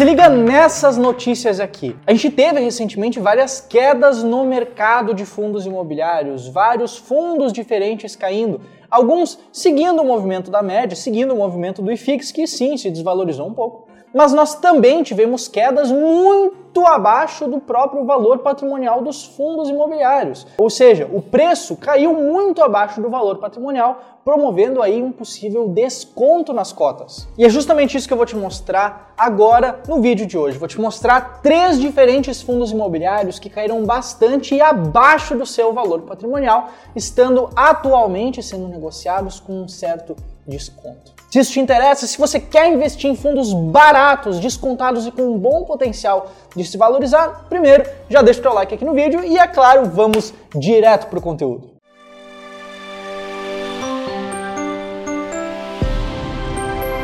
Se liga nessas notícias aqui. A gente teve recentemente várias quedas no mercado de fundos imobiliários, vários fundos diferentes caindo. Alguns seguindo o movimento da média, seguindo o movimento do IFIX, que sim, se desvalorizou um pouco. Mas nós também tivemos quedas muito abaixo do próprio valor patrimonial dos fundos imobiliários. Ou seja, o preço caiu muito abaixo do valor patrimonial, promovendo aí um possível desconto nas cotas. E é justamente isso que eu vou te mostrar agora no vídeo de hoje. Vou te mostrar três diferentes fundos imobiliários que caíram bastante abaixo do seu valor patrimonial, estando atualmente sendo negociados com um certo desconto. Se isso te interessa, se você quer investir em fundos baratos, descontados e com um bom potencial de se valorizar, primeiro já deixa o teu like aqui no vídeo e é claro, vamos direto para o conteúdo.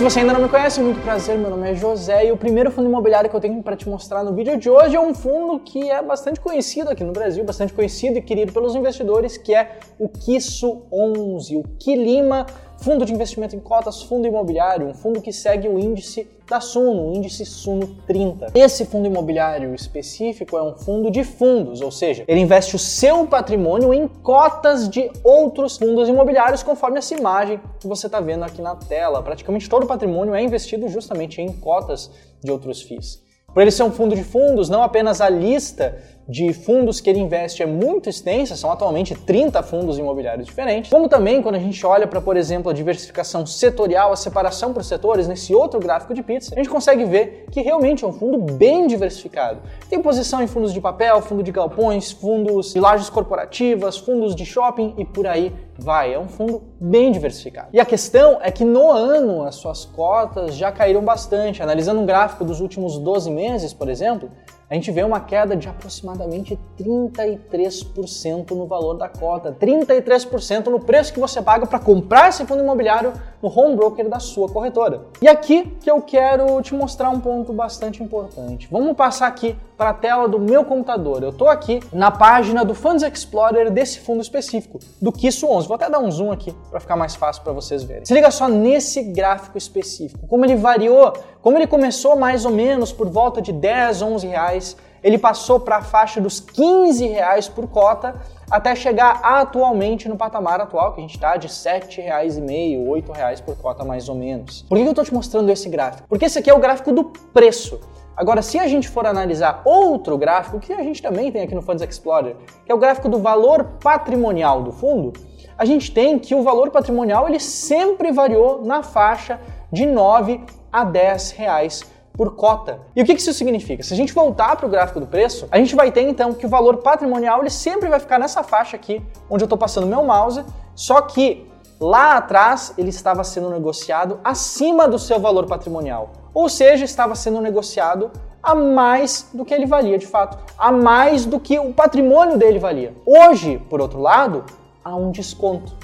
Se você ainda não me conhece, muito prazer, meu nome é José e o primeiro fundo imobiliário que eu tenho para te mostrar no vídeo de hoje é um fundo que é bastante conhecido aqui no Brasil, bastante conhecido e querido pelos investidores, que é o Quisso 11, o Quilima Fundo de investimento em cotas, fundo imobiliário, um fundo que segue o índice da Suno, o índice Suno 30. Esse fundo imobiliário específico é um fundo de fundos, ou seja, ele investe o seu patrimônio em cotas de outros fundos imobiliários, conforme essa imagem que você está vendo aqui na tela. Praticamente todo o patrimônio é investido justamente em cotas de outros FIIs. Por ele ser um fundo de fundos, não apenas a lista de fundos que ele investe é muito extensa, são atualmente 30 fundos imobiliários diferentes, como também quando a gente olha para, por exemplo, a diversificação setorial, a separação por setores, nesse outro gráfico de pizza, a gente consegue ver que realmente é um fundo bem diversificado. Tem posição em fundos de papel, fundo de galpões, fundos de lajes corporativas, fundos de shopping e por aí vai. É um fundo bem diversificado. E a questão é que no ano as suas cotas já caíram bastante. Analisando um gráfico dos últimos 12 meses, por exemplo, a gente vê uma queda de aproximadamente 33% no valor da cota, 33% no preço que você paga para comprar esse fundo imobiliário no home broker da sua corretora. E aqui que eu quero te mostrar um ponto bastante importante. Vamos passar aqui para a tela do meu computador. Eu estou aqui na página do Funds Explorer desse fundo específico, do Kisso 11. Vou até dar um zoom aqui para ficar mais fácil para vocês verem. Se liga só nesse gráfico específico, como ele variou, como ele começou mais ou menos por volta de 10, 11 reais, ele passou para a faixa dos 15 reais por cota até chegar atualmente no patamar atual que a gente está de R$ 7,5, R$ 8,00 por cota mais ou menos. Por que eu estou te mostrando esse gráfico? Porque esse aqui é o gráfico do preço. Agora, se a gente for analisar outro gráfico, que a gente também tem aqui no Funds Explorer, que é o gráfico do valor patrimonial do fundo, a gente tem que o valor patrimonial ele sempre variou na faixa de 9 a 10 reais por cota. E o que isso significa? Se a gente voltar para o gráfico do preço, a gente vai ter então que o valor patrimonial ele sempre vai ficar nessa faixa aqui, onde eu estou passando meu mouse, só que lá atrás ele estava sendo negociado acima do seu valor patrimonial. Ou seja, estava sendo negociado a mais do que ele valia de fato, a mais do que o patrimônio dele valia. Hoje, por outro lado, há um desconto.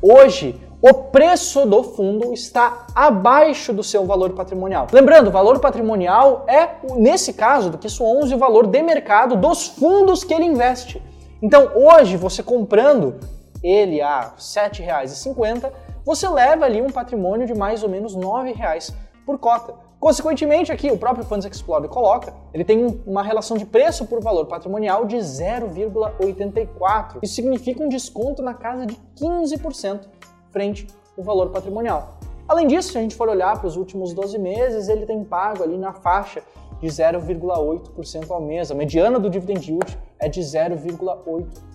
Hoje, o preço do fundo está abaixo do seu valor patrimonial. Lembrando, o valor patrimonial é, nesse caso do QISO 11, o valor de mercado dos fundos que ele investe. Então, hoje, você comprando ele a R$ 7,50, você leva ali um patrimônio de mais ou menos R$ 9,00 por cota. Consequentemente, aqui o próprio Funds Explorer coloca, ele tem uma relação de preço por valor patrimonial de 0,84. Isso significa um desconto na casa de 15% frente ao valor patrimonial. Além disso, se a gente for olhar para os últimos 12 meses, ele tem pago ali na faixa de 0,8% ao mês. A mediana do dividend yield é de 0,8%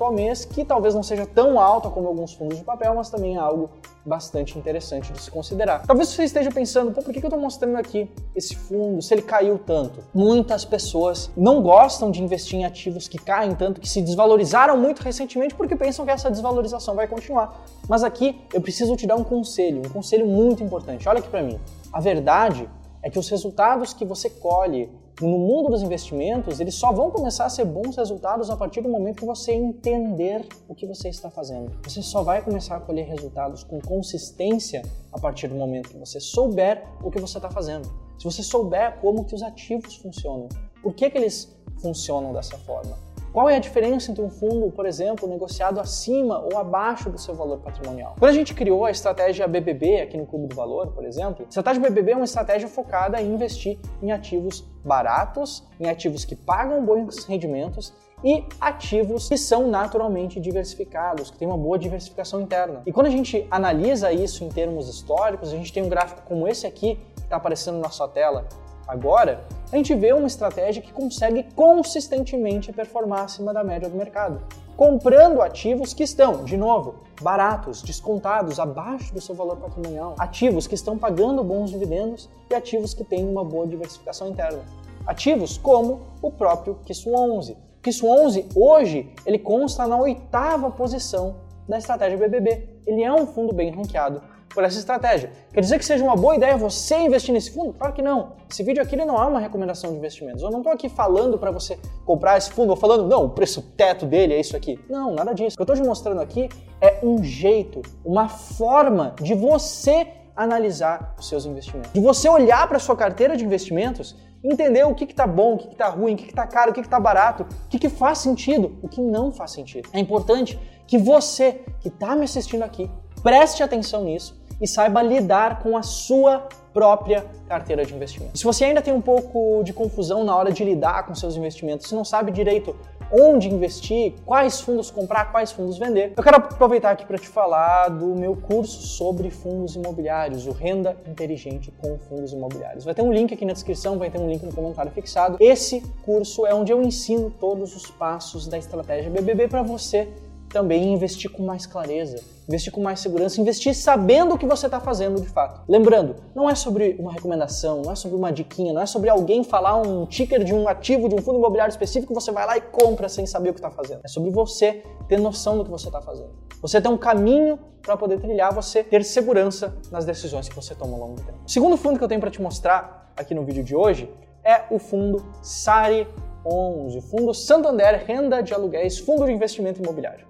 ao mês, que talvez não seja tão alta como alguns fundos de papel, mas também é algo bastante interessante de se considerar. Talvez você esteja pensando, pô, por que eu estou mostrando aqui esse fundo, se ele caiu tanto? Muitas pessoas não gostam de investir em ativos que caem tanto, que se desvalorizaram muito recentemente, porque pensam que essa desvalorização vai continuar. Mas aqui eu preciso te dar um conselho, um conselho muito importante. Olha aqui para mim. A verdade é que os resultados que você colhe no mundo dos investimentos, eles só vão começar a ser bons resultados a partir do momento que você entender o que você está fazendo. Você só vai começar a colher resultados com consistência a partir do momento que você souber o que você está fazendo. Se você souber como que os ativos funcionam, por que, que eles funcionam dessa forma, Qual é a diferença entre um fundo, por exemplo, negociado acima ou abaixo do seu valor patrimonial? Quando a gente criou a estratégia BBB aqui no Clube do Valor, por exemplo, a estratégia BBB é uma estratégia focada em investir em ativos baratos, em ativos que pagam bons rendimentos e ativos que são naturalmente diversificados, que têm uma boa diversificação interna. E quando a gente analisa isso em termos históricos, a gente tem um gráfico como esse aqui, que está aparecendo na sua tela agora, a gente vê uma estratégia que consegue consistentemente performar acima da média do mercado, comprando ativos que estão, de novo, baratos, descontados, abaixo do seu valor patrimonial, ativos que estão pagando bons dividendos e ativos que têm uma boa diversificação interna. Ativos como o próprio KISS 11, KISS 11 hoje ele consta na oitava posição da estratégia BBB. Ele é um fundo bem ranqueado por essa estratégia. Quer dizer que seja uma boa ideia você investir nesse fundo? Claro que não. Esse vídeo aqui não é uma recomendação de investimentos. Eu não estou aqui falando para você comprar esse fundo ou falando, não, o preço teto dele é isso aqui. Não, nada disso. O que eu estou te mostrando aqui é um jeito, uma forma de você analisar os seus investimentos. De você olhar para sua carteira de investimentos entender o que está bom, o que está ruim, o que está caro, o que está barato, o que, que faz sentido, o que não faz sentido. É importante que você que está me assistindo aqui preste atenção nisso e saiba lidar com a sua própria carteira de investimento. Se você ainda tem um pouco de confusão na hora de lidar com seus investimentos, se não sabe direito onde investir, quais fundos comprar, quais fundos vender. Eu quero aproveitar aqui para te falar do meu curso sobre fundos imobiliários, o Renda Inteligente com Fundos Imobiliários. Vai ter um link aqui na descrição, vai ter um link no comentário fixado. Esse curso é onde eu ensino todos os passos da estratégia BBB para você também investir com mais clareza, investir com mais segurança, investir sabendo o que você está fazendo de fato. Lembrando, não é sobre uma recomendação, não é sobre uma diquinha, não é sobre alguém falar um ticker de um ativo de um fundo imobiliário específico, você vai lá e compra sem saber o que está fazendo. É sobre você ter noção do que você está fazendo. Você ter um caminho para poder trilhar, você ter segurança nas decisões que você toma ao longo do tempo. O segundo fundo que eu tenho para te mostrar aqui no vídeo de hoje é o fundo SARI 11, Fundo Santander Renda de Aluguéis, Fundo de Investimento Imobiliário.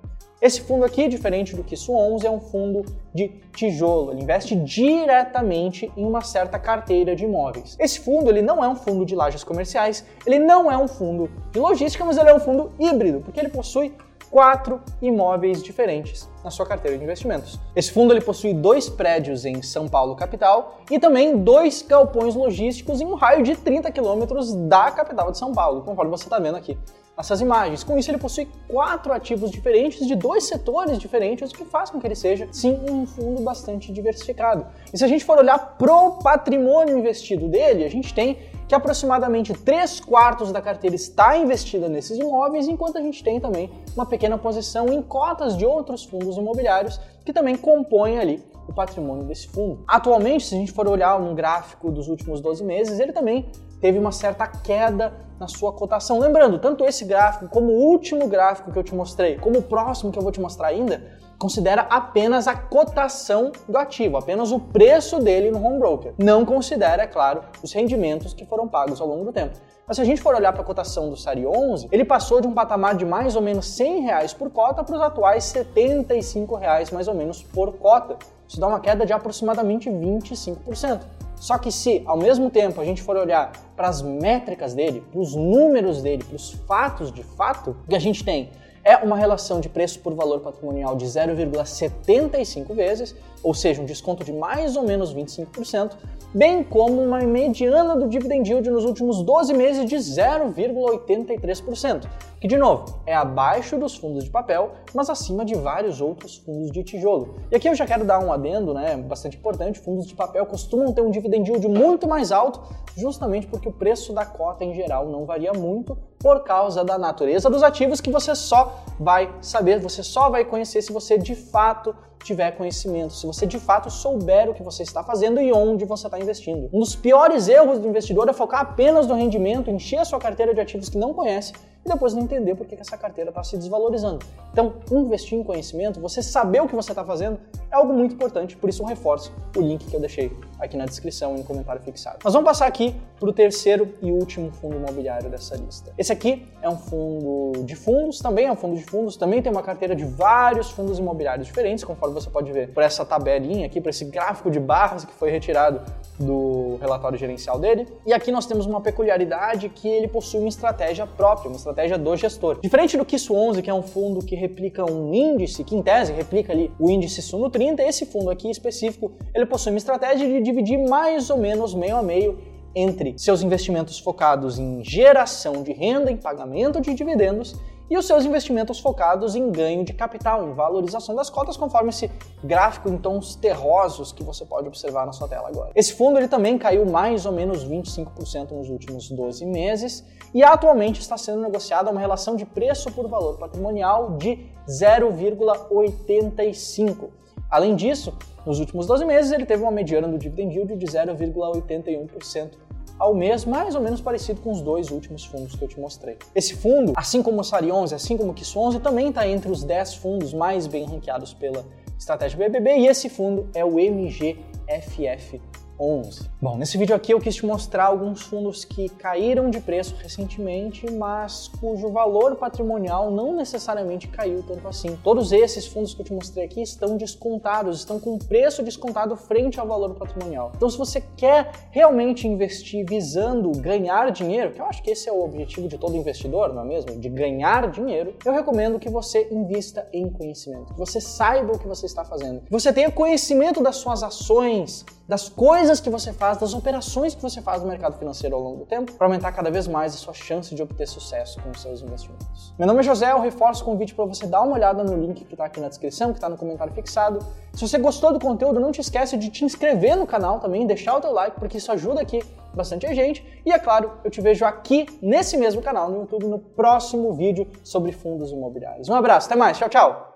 Esse fundo aqui, diferente do que isso 11, é um fundo de tijolo. Ele investe diretamente em uma certa carteira de imóveis. Esse fundo ele não é um fundo de lajes comerciais, ele não é um fundo de logística, mas ele é um fundo híbrido, porque ele possui quatro imóveis diferentes na sua carteira de investimentos. Esse fundo ele possui dois prédios em São Paulo capital e também dois galpões logísticos em um raio de 30 quilômetros da capital de São Paulo, conforme você está vendo aqui essas imagens. Com isso, ele possui quatro ativos diferentes de dois setores diferentes, o que faz com que ele seja, sim, um fundo bastante diversificado. E se a gente for olhar pro patrimônio investido dele, a gente tem que aproximadamente 3 quartos da carteira está investida nesses imóveis, enquanto a gente tem também uma pequena posição em cotas de outros fundos imobiliários que também compõem ali o patrimônio desse fundo. Atualmente, se a gente for olhar um gráfico dos últimos 12 meses, ele também teve uma certa queda na sua cotação. Lembrando, tanto esse gráfico como o último gráfico que eu te mostrei, como o próximo que eu vou te mostrar ainda, considera apenas a cotação do ativo, apenas o preço dele no home broker. Não considera, é claro, os rendimentos que foram pagos ao longo do tempo. Mas se a gente for olhar para a cotação do SARI 11, ele passou de um patamar de mais ou menos 100 reais por cota para os atuais 75 reais mais ou menos por cota. Isso dá uma queda de aproximadamente 25%. Só que se, ao mesmo tempo, a gente for olhar para as métricas dele, para os números dele, para os fatos de fato, que a gente tem é uma relação de preço por valor patrimonial de 0,75 vezes, ou seja, um desconto de mais ou menos 25%, bem como uma mediana do dividend yield nos últimos 12 meses de 0,83%, que de novo é abaixo dos fundos de papel, mas acima de vários outros fundos de tijolo. E aqui eu já quero dar um adendo, né, bastante importante, fundos de papel costumam ter um dividend yield muito mais alto, justamente porque o preço da cota em geral não varia muito por causa da natureza dos ativos que você só vai saber, você só vai conhecer se você de fato tiver conhecimento, se você de fato souber o que você está fazendo e onde você está investindo. Um dos piores erros do investidor é focar apenas no rendimento, encher a sua carteira de ativos que não conhece e depois não entender por que essa carteira está se desvalorizando. Então, investir em conhecimento, você saber o que você está fazendo, é algo muito importante, por isso eu reforço o link que eu deixei aqui na descrição e no comentário fixado. Mas vamos passar aqui para o terceiro e último fundo imobiliário dessa lista. Esse aqui é um fundo de fundos, também é um fundo de fundos, também tem uma carteira de vários fundos imobiliários diferentes, conforme você pode ver por essa tabelinha aqui, por esse gráfico de barras que foi retirado do relatório gerencial dele. E aqui nós temos uma peculiaridade que ele possui uma estratégia própria, uma estratégia do gestor. Diferente do KISS 11, que é um fundo que replica um índice, que em tese replica ali o índice Suno 30, esse fundo aqui específico, ele possui uma estratégia de dividir mais ou menos meio a meio entre seus investimentos focados em geração de renda, em pagamento de dividendos e os seus investimentos focados em ganho de capital, em valorização das cotas, conforme esse gráfico em tons terrosos que você pode observar na sua tela agora. Esse fundo ele também caiu mais ou menos 25% nos últimos 12 meses e atualmente está sendo negociado uma relação de preço por valor patrimonial de 0,85. Além disso, nos últimos 12 meses ele teve uma mediana do dividend yield de 0,81% ao mês, mais ou menos parecido com os dois últimos fundos que eu te mostrei. Esse fundo, assim como o Sari 11, assim como o KISS 11, também está entre os 10 fundos mais bem ranqueados pela estratégia BBB e esse fundo é o MGFF 11. Bom, nesse vídeo aqui eu quis te mostrar alguns fundos que caíram de preço recentemente, mas cujo valor patrimonial não necessariamente caiu tanto assim. Todos esses fundos que eu te mostrei aqui estão descontados, estão com preço descontado frente ao valor patrimonial. Então, se você quer realmente investir visando ganhar dinheiro, que eu acho que esse é o objetivo de todo investidor, não é mesmo? De ganhar dinheiro, eu recomendo que você invista em conhecimento, que você saiba o que você está fazendo, que você tenha conhecimento das suas ações, das coisas que você faz, das operações que você faz no mercado financeiro ao longo do tempo, para aumentar cada vez mais a sua chance de obter sucesso com os seus investimentos. Meu nome é José, eu reforço o convite para você dar uma olhada no link que está aqui na descrição, que está no comentário fixado. Se você gostou do conteúdo, não te esquece de te inscrever no canal também, deixar o teu like, porque isso ajuda aqui bastante a gente. E é claro, eu te vejo aqui nesse mesmo canal no YouTube no próximo vídeo sobre fundos imobiliários. Um abraço, até mais, tchau, tchau!